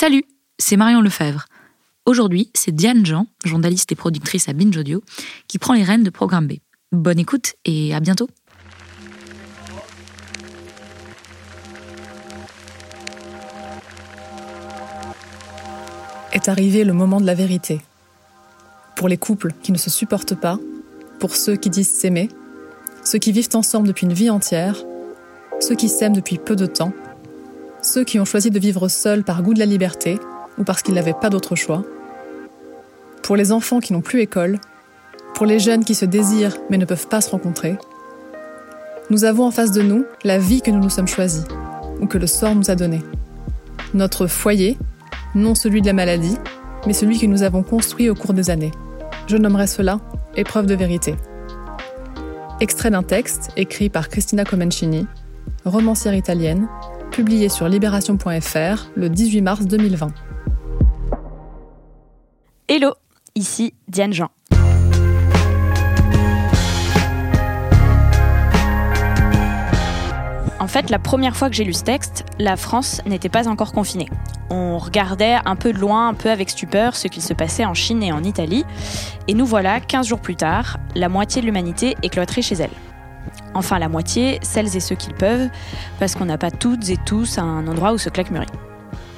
Salut, c'est Marion Lefebvre. Aujourd'hui, c'est Diane Jean, journaliste et productrice à Binge Audio, qui prend les rênes de Programme B. Bonne écoute et à bientôt. Est arrivé le moment de la vérité. Pour les couples qui ne se supportent pas, pour ceux qui disent s'aimer, ceux qui vivent ensemble depuis une vie entière, ceux qui s'aiment depuis peu de temps, ceux qui ont choisi de vivre seuls par goût de la liberté ou parce qu'ils n'avaient pas d'autre choix, pour les enfants qui n'ont plus école, pour les jeunes qui se désirent mais ne peuvent pas se rencontrer. Nous avons en face de nous la vie que nous nous sommes choisis ou que le sort nous a donnée. Notre foyer, non celui de la maladie, mais celui que nous avons construit au cours des années. Je nommerai cela épreuve de vérité. Extrait d'un texte écrit par Cristina Comencini, romancière italienne, publié sur libération.fr le 18 mars 2020. Hello, ici Diane Jean. En fait, la première fois que j'ai lu ce texte, la France n'était pas encore confinée. On regardait un peu de loin, un peu avec stupeur, ce qu'il se passait en Chine et en Italie. Et nous voilà, 15 jours plus tard, la moitié de l'humanité est cloîtrée chez elle. Enfin, la moitié, celles et ceux qui le peuvent, parce qu'on n'a pas toutes et tous un endroit où se claquemurer.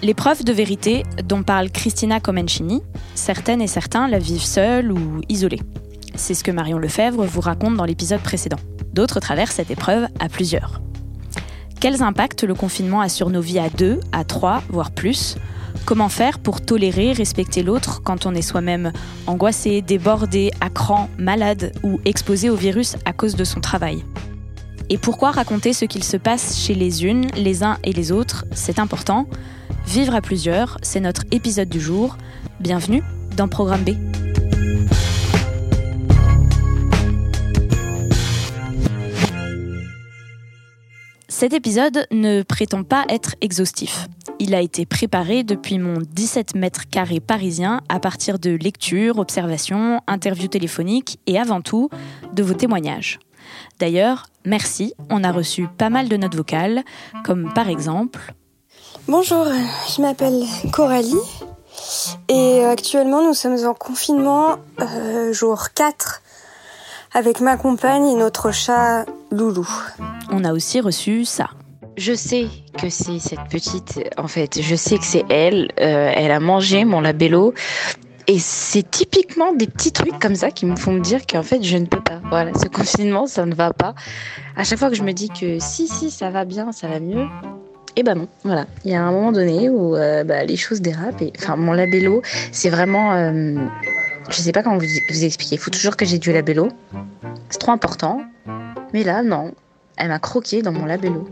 L'épreuve de vérité dont parle Christina Comencini, certaines et certains la vivent seuls ou isolés. C'est ce que Marion Lefebvre vous raconte dans l'épisode précédent. D'autres traversent cette épreuve à plusieurs. Quels impacts le confinement a sur nos vies à deux, à trois, voire plus? Comment faire pour tolérer, respecter l'autre quand on est soi-même angoissé, débordé, à cran, malade ou exposé au virus à cause de son travail? Et pourquoi raconter ce qu'il se passe chez les unes, les uns et les autres? C'est important. Vivre à plusieurs, c'est notre épisode du jour. Bienvenue dans Programme B. Cet épisode ne prétend pas être exhaustif. Il a été préparé depuis mon 17 mètres carrés parisien à partir de lectures, observations, interviews téléphoniques et avant tout de vos témoignages. D'ailleurs, merci, on a reçu pas mal de notes vocales, comme par exemple Bonjour, je m'appelle Coralie et actuellement nous sommes en confinement euh, jour 4 avec ma compagne et notre chat Loulou. On a aussi reçu ça. Je sais que c'est cette petite, en fait, je sais que c'est elle. Euh, elle a mangé mon labello. Et c'est typiquement des petits trucs comme ça qui me font me dire qu'en fait, je ne peux pas. Voilà, ce confinement, ça ne va pas. À chaque fois que je me dis que si, si, ça va bien, ça va mieux, et ben non, voilà. Il y a un moment donné où euh, bah, les choses dérapent. Et, enfin, mon labello, c'est vraiment. Euh, je sais pas comment vous, vous expliquer. Il faut toujours que j'ai du labello. C'est trop important. Mais là, non. Elle m'a croqué dans mon labello.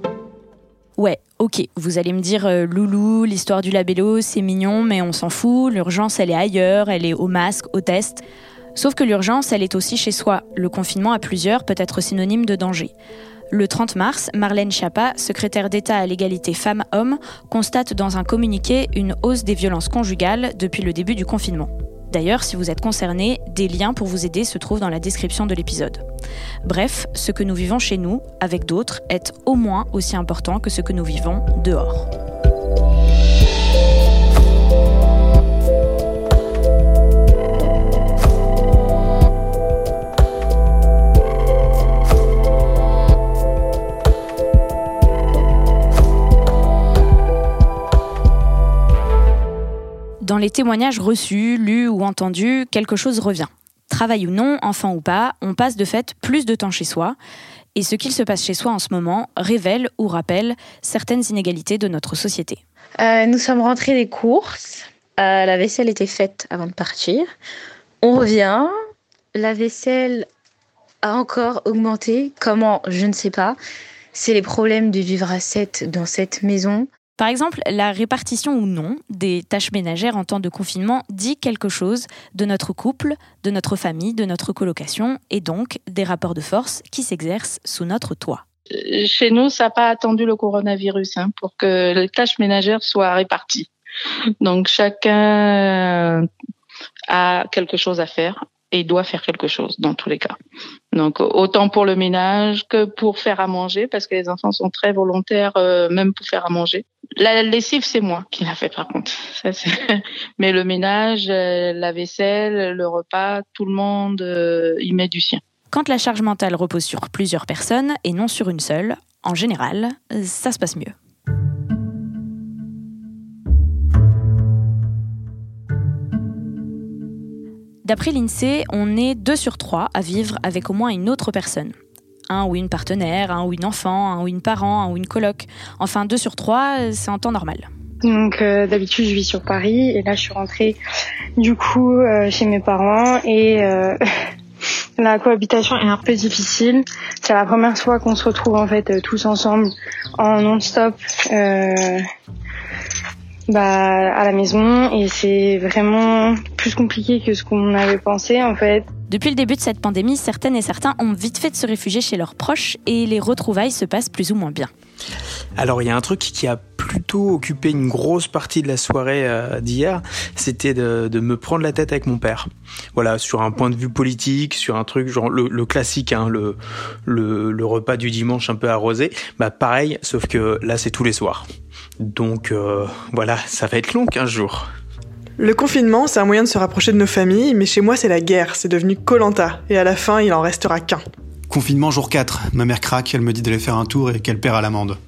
Ouais, ok, vous allez me dire euh, Loulou, l'histoire du labello, c'est mignon, mais on s'en fout, l'urgence elle est ailleurs, elle est au masque, au test. Sauf que l'urgence elle est aussi chez soi. Le confinement à plusieurs peut être synonyme de danger. Le 30 mars, Marlène Schiappa, secrétaire d'État à l'égalité femmes-hommes, constate dans un communiqué une hausse des violences conjugales depuis le début du confinement. D'ailleurs, si vous êtes concerné, des liens pour vous aider se trouvent dans la description de l'épisode. Bref, ce que nous vivons chez nous, avec d'autres, est au moins aussi important que ce que nous vivons dehors. Les témoignages reçus, lus ou entendus, quelque chose revient. Travail ou non, enfant ou pas, on passe de fait plus de temps chez soi. Et ce qu'il se passe chez soi en ce moment révèle ou rappelle certaines inégalités de notre société. Euh, nous sommes rentrés des courses. Euh, la vaisselle était faite avant de partir. On revient. La vaisselle a encore augmenté. Comment? Je ne sais pas. C'est les problèmes de vivre à 7 dans cette maison. Par exemple, la répartition ou non des tâches ménagères en temps de confinement dit quelque chose de notre couple, de notre famille, de notre colocation et donc des rapports de force qui s'exercent sous notre toit. Chez nous, ça n'a pas attendu le coronavirus hein, pour que les tâches ménagères soient réparties. Donc chacun a quelque chose à faire et doit faire quelque chose dans tous les cas. Donc autant pour le ménage que pour faire à manger parce que les enfants sont très volontaires euh, même pour faire à manger. La lessive c'est moi qui l'a fait par contre. Mais le ménage, euh, la vaisselle, le repas, tout le monde euh, y met du sien. Quand la charge mentale repose sur plusieurs personnes et non sur une seule, en général, ça se passe mieux. D'après l'INSEE, on est deux sur trois à vivre avec au moins une autre personne. Un ou une partenaire, un ou une enfant, un ou une parent, un ou une coloc. Enfin, deux sur trois, c'est en temps normal. Donc euh, d'habitude je vis sur Paris et là je suis rentrée du coup euh, chez mes parents et euh, la cohabitation est un peu difficile. C'est la première fois qu'on se retrouve en fait tous ensemble en non-stop bah, à la maison et c'est vraiment plus compliqué que ce qu'on avait pensé en fait. Depuis le début de cette pandémie, certaines et certains ont vite fait de se réfugier chez leurs proches et les retrouvailles se passent plus ou moins bien. Alors il y a un truc qui a plutôt occupé une grosse partie de la soirée euh, d'hier, c'était de, me prendre la tête avec mon père. Voilà, sur un point de vue politique, sur un truc genre le, classique, hein, le, repas du dimanche un peu arrosé. Bah pareil, sauf que là c'est tous les soirs. Donc euh, voilà, ça va être long 15 jours. Le confinement, c'est un moyen de se rapprocher de nos familles, mais chez moi c'est la guerre, c'est devenu Colanta, et à la fin il en restera qu'un. Confinement jour 4, ma mère craque, elle me dit d'aller faire un tour et qu'elle perd à l'amende.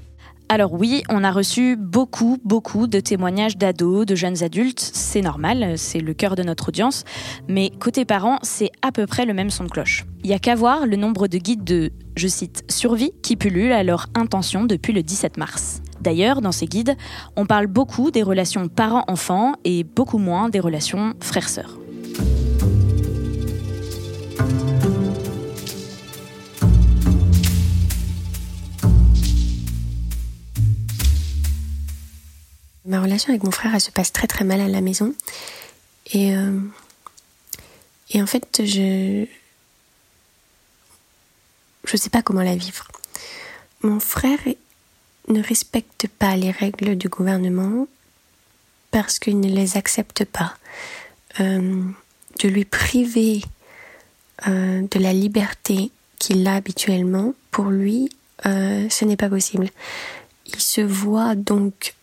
Alors oui, on a reçu beaucoup, beaucoup de témoignages d'ados, de jeunes adultes, c'est normal, c'est le cœur de notre audience, mais côté parents, c'est à peu près le même son de cloche. Il y a qu'à voir le nombre de guides de, je cite, survie qui pullulent à leur intention depuis le 17 mars. D'ailleurs, dans ces guides, on parle beaucoup des relations parents-enfants et beaucoup moins des relations frères-sœurs. Ma relation avec mon frère, elle se passe très très mal à la maison. Et, euh, en fait, je je sais pas comment la vivre. Mon frère ne respecte pas les règles du gouvernement parce qu'il ne les accepte pas. Euh, de lui priver euh, de la liberté qu'il a habituellement, pour lui, euh, ce n'est pas possible. Il se voit donc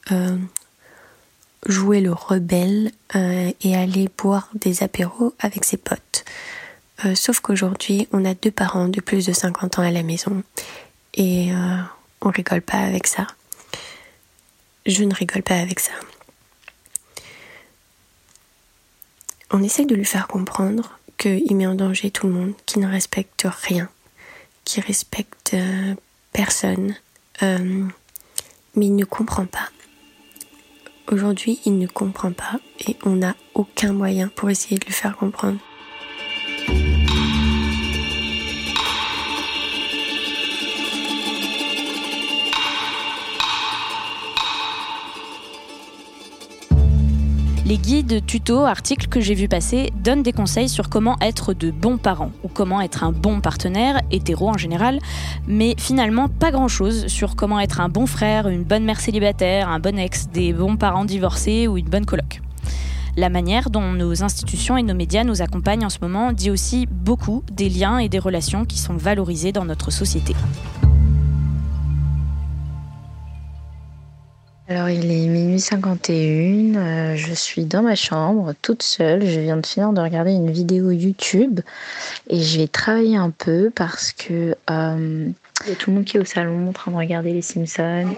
jouer le rebelle et aller boire des apéros avec ses potes. sauf qu'aujourd'hui, on a deux parents de plus de 50 ans à la maison et on rigole pas avec ça. Je ne rigole pas avec ça. On essaie de lui faire comprendre qu'il met en danger tout le monde, qu'il ne respecte rien, qu'il respecte euh, personne, euh, mais il ne comprend pas. Aujourd'hui, il ne comprend pas et on n'a aucun moyen pour essayer de lui faire comprendre. Les guides, tutos, articles que j'ai vu passer donnent des conseils sur comment être de bons parents ou comment être un bon partenaire, hétéro en général, mais finalement pas grand-chose sur comment être un bon frère, une bonne mère célibataire, un bon ex, des bons parents divorcés ou une bonne coloc. La manière dont nos institutions et nos médias nous accompagnent en ce moment dit aussi beaucoup des liens et des relations qui sont valorisés dans notre société. Alors il est minuit 51, euh, je suis dans ma chambre toute seule, je viens de finir de regarder une vidéo YouTube et je vais travailler un peu parce que euh, y a tout le monde qui est au salon en train de regarder les Simpsons.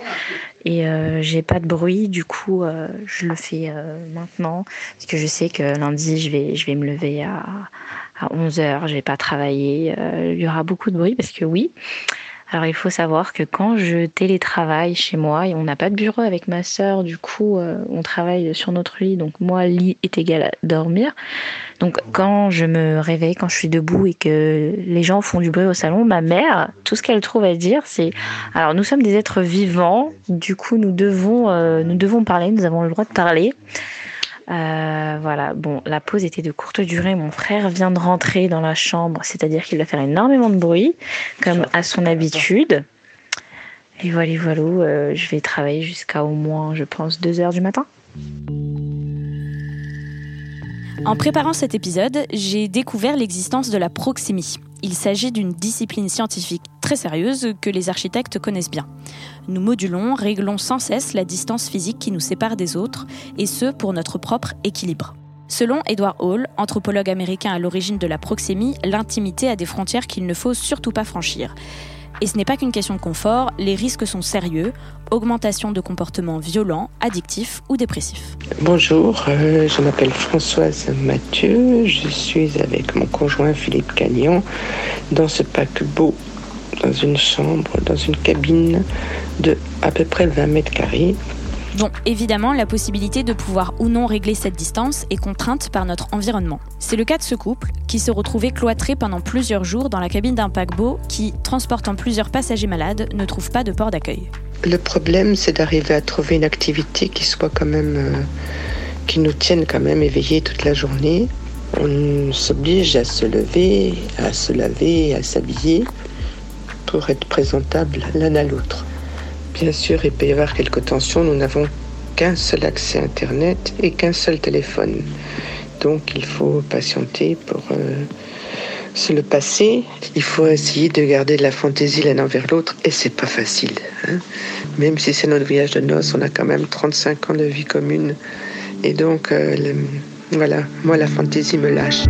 et euh, j'ai pas de bruit. Du coup, euh, je le fais maintenant parce que je sais que lundi, je vais, je vais me lever à, à 11 heures. Je vais pas travailler. il y aura beaucoup de bruit parce que oui. Alors il faut savoir que quand je télétravaille chez moi, et on n'a pas de bureau avec ma sœur, du coup on travaille sur notre lit, donc moi lit est égal à dormir. Donc quand je me réveille, quand je suis debout et que les gens font du bruit au salon, ma mère, tout ce qu'elle trouve à dire, c'est alors nous sommes des êtres vivants, du coup nous devons euh, nous devons parler, nous avons le droit de parler. Euh, voilà, bon, la pause était de courte durée. Mon frère vient de rentrer dans la chambre, c'est-à-dire qu'il va faire énormément de bruit, comme à son habitude. Et voilà, voilà, euh, je vais travailler jusqu'à au moins, je pense, 2 heures du matin. En préparant cet épisode, j'ai découvert l'existence de la proxémie. Il s'agit d'une discipline scientifique très sérieuse que les architectes connaissent bien. Nous modulons, réglons sans cesse la distance physique qui nous sépare des autres, et ce pour notre propre équilibre. Selon Edward Hall, anthropologue américain à l'origine de la proxémie, l'intimité a des frontières qu'il ne faut surtout pas franchir. Et ce n'est pas qu'une question de confort, les risques sont sérieux, augmentation de comportements violents, addictifs ou dépressifs. Bonjour, euh, je m'appelle Françoise Mathieu, je suis avec mon conjoint Philippe Cagnon dans ce paquebot, dans une chambre, dans une cabine de à peu près 20 mètres carrés Bon, évidemment, la possibilité de pouvoir ou non régler cette distance est contrainte par notre environnement. C'est le cas de ce couple qui se retrouvait cloîtré pendant plusieurs jours dans la cabine d'un paquebot qui, transportant plusieurs passagers malades, ne trouve pas de port d'accueil. Le problème, c'est d'arriver à trouver une activité qui soit quand même. Euh, qui nous tienne quand même éveillés toute la journée. On s'oblige à se lever, à se laver, à s'habiller pour être présentable l'un à l'autre. Bien sûr, il peut y avoir quelques tensions. Nous n'avons qu'un seul accès Internet et qu'un seul téléphone. Donc il faut patienter pour euh, se le passer. Il faut essayer de garder de la fantaisie l'un envers l'autre et c'est pas facile. Hein. Même si c'est notre voyage de noces, on a quand même 35 ans de vie commune. Et donc, euh, voilà, moi la fantaisie me lâche.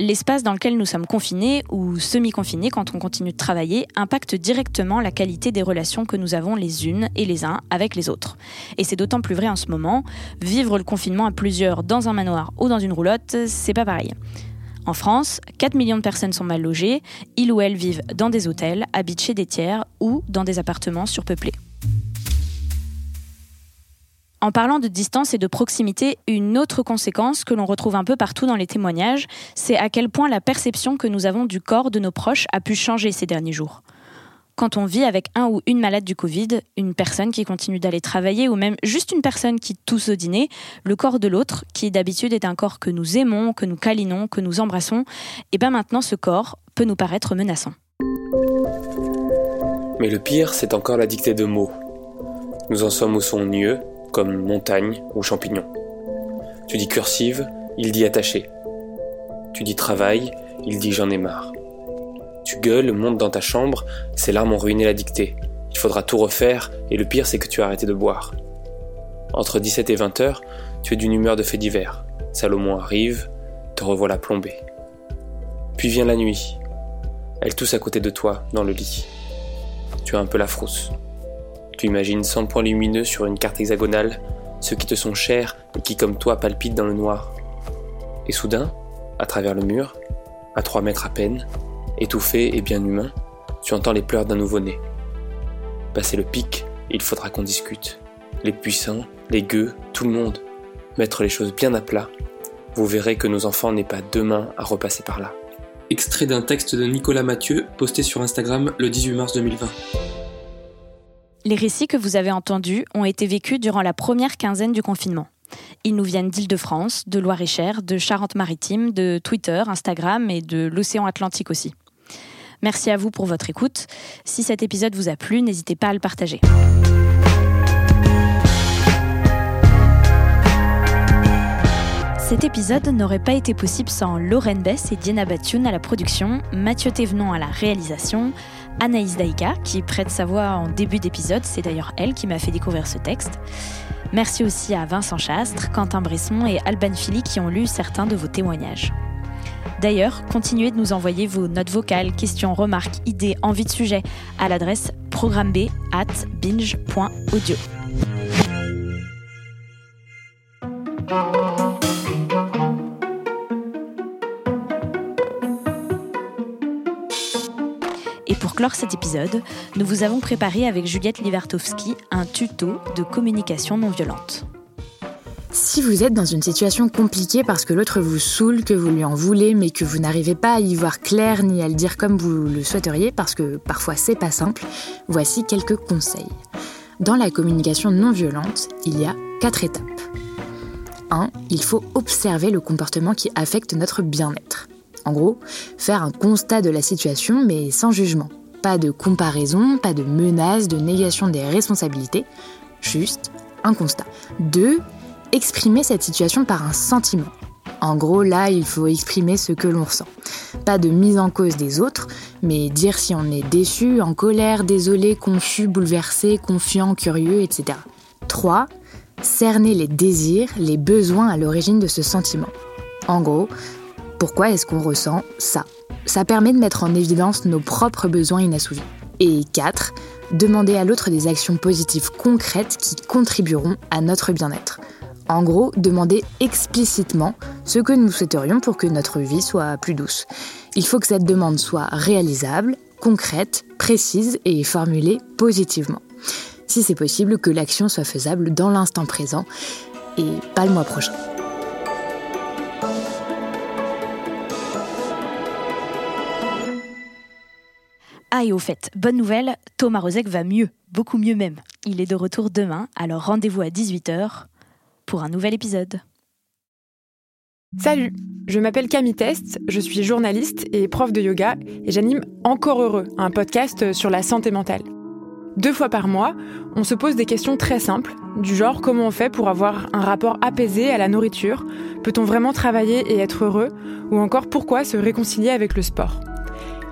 L'espace dans lequel nous sommes confinés ou semi-confinés quand on continue de travailler impacte directement la qualité des relations que nous avons les unes et les uns avec les autres. Et c'est d'autant plus vrai en ce moment, vivre le confinement à plusieurs dans un manoir ou dans une roulotte, c'est pas pareil. En France, 4 millions de personnes sont mal logées, ils ou elles vivent dans des hôtels, habitent chez des tiers ou dans des appartements surpeuplés. En parlant de distance et de proximité, une autre conséquence que l'on retrouve un peu partout dans les témoignages, c'est à quel point la perception que nous avons du corps de nos proches a pu changer ces derniers jours. Quand on vit avec un ou une malade du Covid, une personne qui continue d'aller travailler ou même juste une personne qui tousse au dîner, le corps de l'autre, qui d'habitude est un corps que nous aimons, que nous câlinons, que nous embrassons, et eh bien maintenant ce corps peut nous paraître menaçant. Mais le pire, c'est encore la dictée de mots. Nous en sommes au son nieux, comme montagne ou champignon. Tu dis cursive, il dit attaché. Tu dis travail, il dit j'en ai marre. Tu gueules, monte dans ta chambre, ces larmes ont ruiné la dictée. Il faudra tout refaire, et le pire c'est que tu as arrêté de boire. Entre 17 et 20 heures, tu es d'une humeur de fait divers. Salomon arrive, te revoilà plombé. Puis vient la nuit. Elle tousse à côté de toi, dans le lit. Tu as un peu la frousse. Tu imagines 100 points lumineux sur une carte hexagonale, ceux qui te sont chers et qui comme toi palpitent dans le noir. Et soudain, à travers le mur, à 3 mètres à peine, étouffé et bien humain, tu entends les pleurs d'un nouveau-né. Passé le pic, il faudra qu'on discute. Les puissants, les gueux, tout le monde. Mettre les choses bien à plat. Vous verrez que nos enfants n'aient pas demain à repasser par là. Extrait d'un texte de Nicolas Mathieu posté sur Instagram le 18 mars 2020. Les récits que vous avez entendus ont été vécus durant la première quinzaine du confinement. Ils nous viennent d'Île-de-France, de Loire-et-Cher, de Charente-Maritime, de Twitter, Instagram et de l'océan Atlantique aussi. Merci à vous pour votre écoute. Si cet épisode vous a plu, n'hésitez pas à le partager. Cet épisode n'aurait pas été possible sans Lorraine Bess et Diana Batioun à la production, Mathieu Thévenon à la réalisation, Anaïs Daïka qui prête sa voix en début d'épisode, c'est d'ailleurs elle qui m'a fait découvrir ce texte. Merci aussi à Vincent Chastre, Quentin Bresson et Alban Philly qui ont lu certains de vos témoignages. D'ailleurs, continuez de nous envoyer vos notes vocales, questions, remarques, idées, envies de sujets à l'adresse programme at binge.audio. clore cet épisode, nous vous avons préparé avec Juliette Livertowski un tuto de communication non violente. Si vous êtes dans une situation compliquée parce que l'autre vous saoule, que vous lui en voulez, mais que vous n'arrivez pas à y voir clair ni à le dire comme vous le souhaiteriez, parce que parfois c'est pas simple, voici quelques conseils. Dans la communication non violente, il y a quatre étapes. 1. Il faut observer le comportement qui affecte notre bien-être. En gros, faire un constat de la situation mais sans jugement. Pas de comparaison, pas de menace, de négation des responsabilités, juste un constat. 2 exprimer cette situation par un sentiment. En gros, là, il faut exprimer ce que l'on ressent. Pas de mise en cause des autres, mais dire si on est déçu, en colère, désolé, confus, bouleversé, confiant, curieux, etc. 3. Cerner les désirs, les besoins à l'origine de ce sentiment. En gros, pourquoi est-ce qu'on ressent ça? Ça permet de mettre en évidence nos propres besoins inassouvis. Et 4. Demander à l'autre des actions positives concrètes qui contribueront à notre bien-être. En gros, demander explicitement ce que nous souhaiterions pour que notre vie soit plus douce. Il faut que cette demande soit réalisable, concrète, précise et formulée positivement. Si c'est possible, que l'action soit faisable dans l'instant présent et pas le mois prochain. Ah et au fait, bonne nouvelle, Thomas Rozek va mieux, beaucoup mieux même. Il est de retour demain, alors rendez-vous à 18h pour un nouvel épisode. Salut, je m'appelle Camille Test, je suis journaliste et prof de yoga et j'anime Encore Heureux, un podcast sur la santé mentale. Deux fois par mois, on se pose des questions très simples, du genre comment on fait pour avoir un rapport apaisé à la nourriture, peut-on vraiment travailler et être heureux, ou encore pourquoi se réconcilier avec le sport.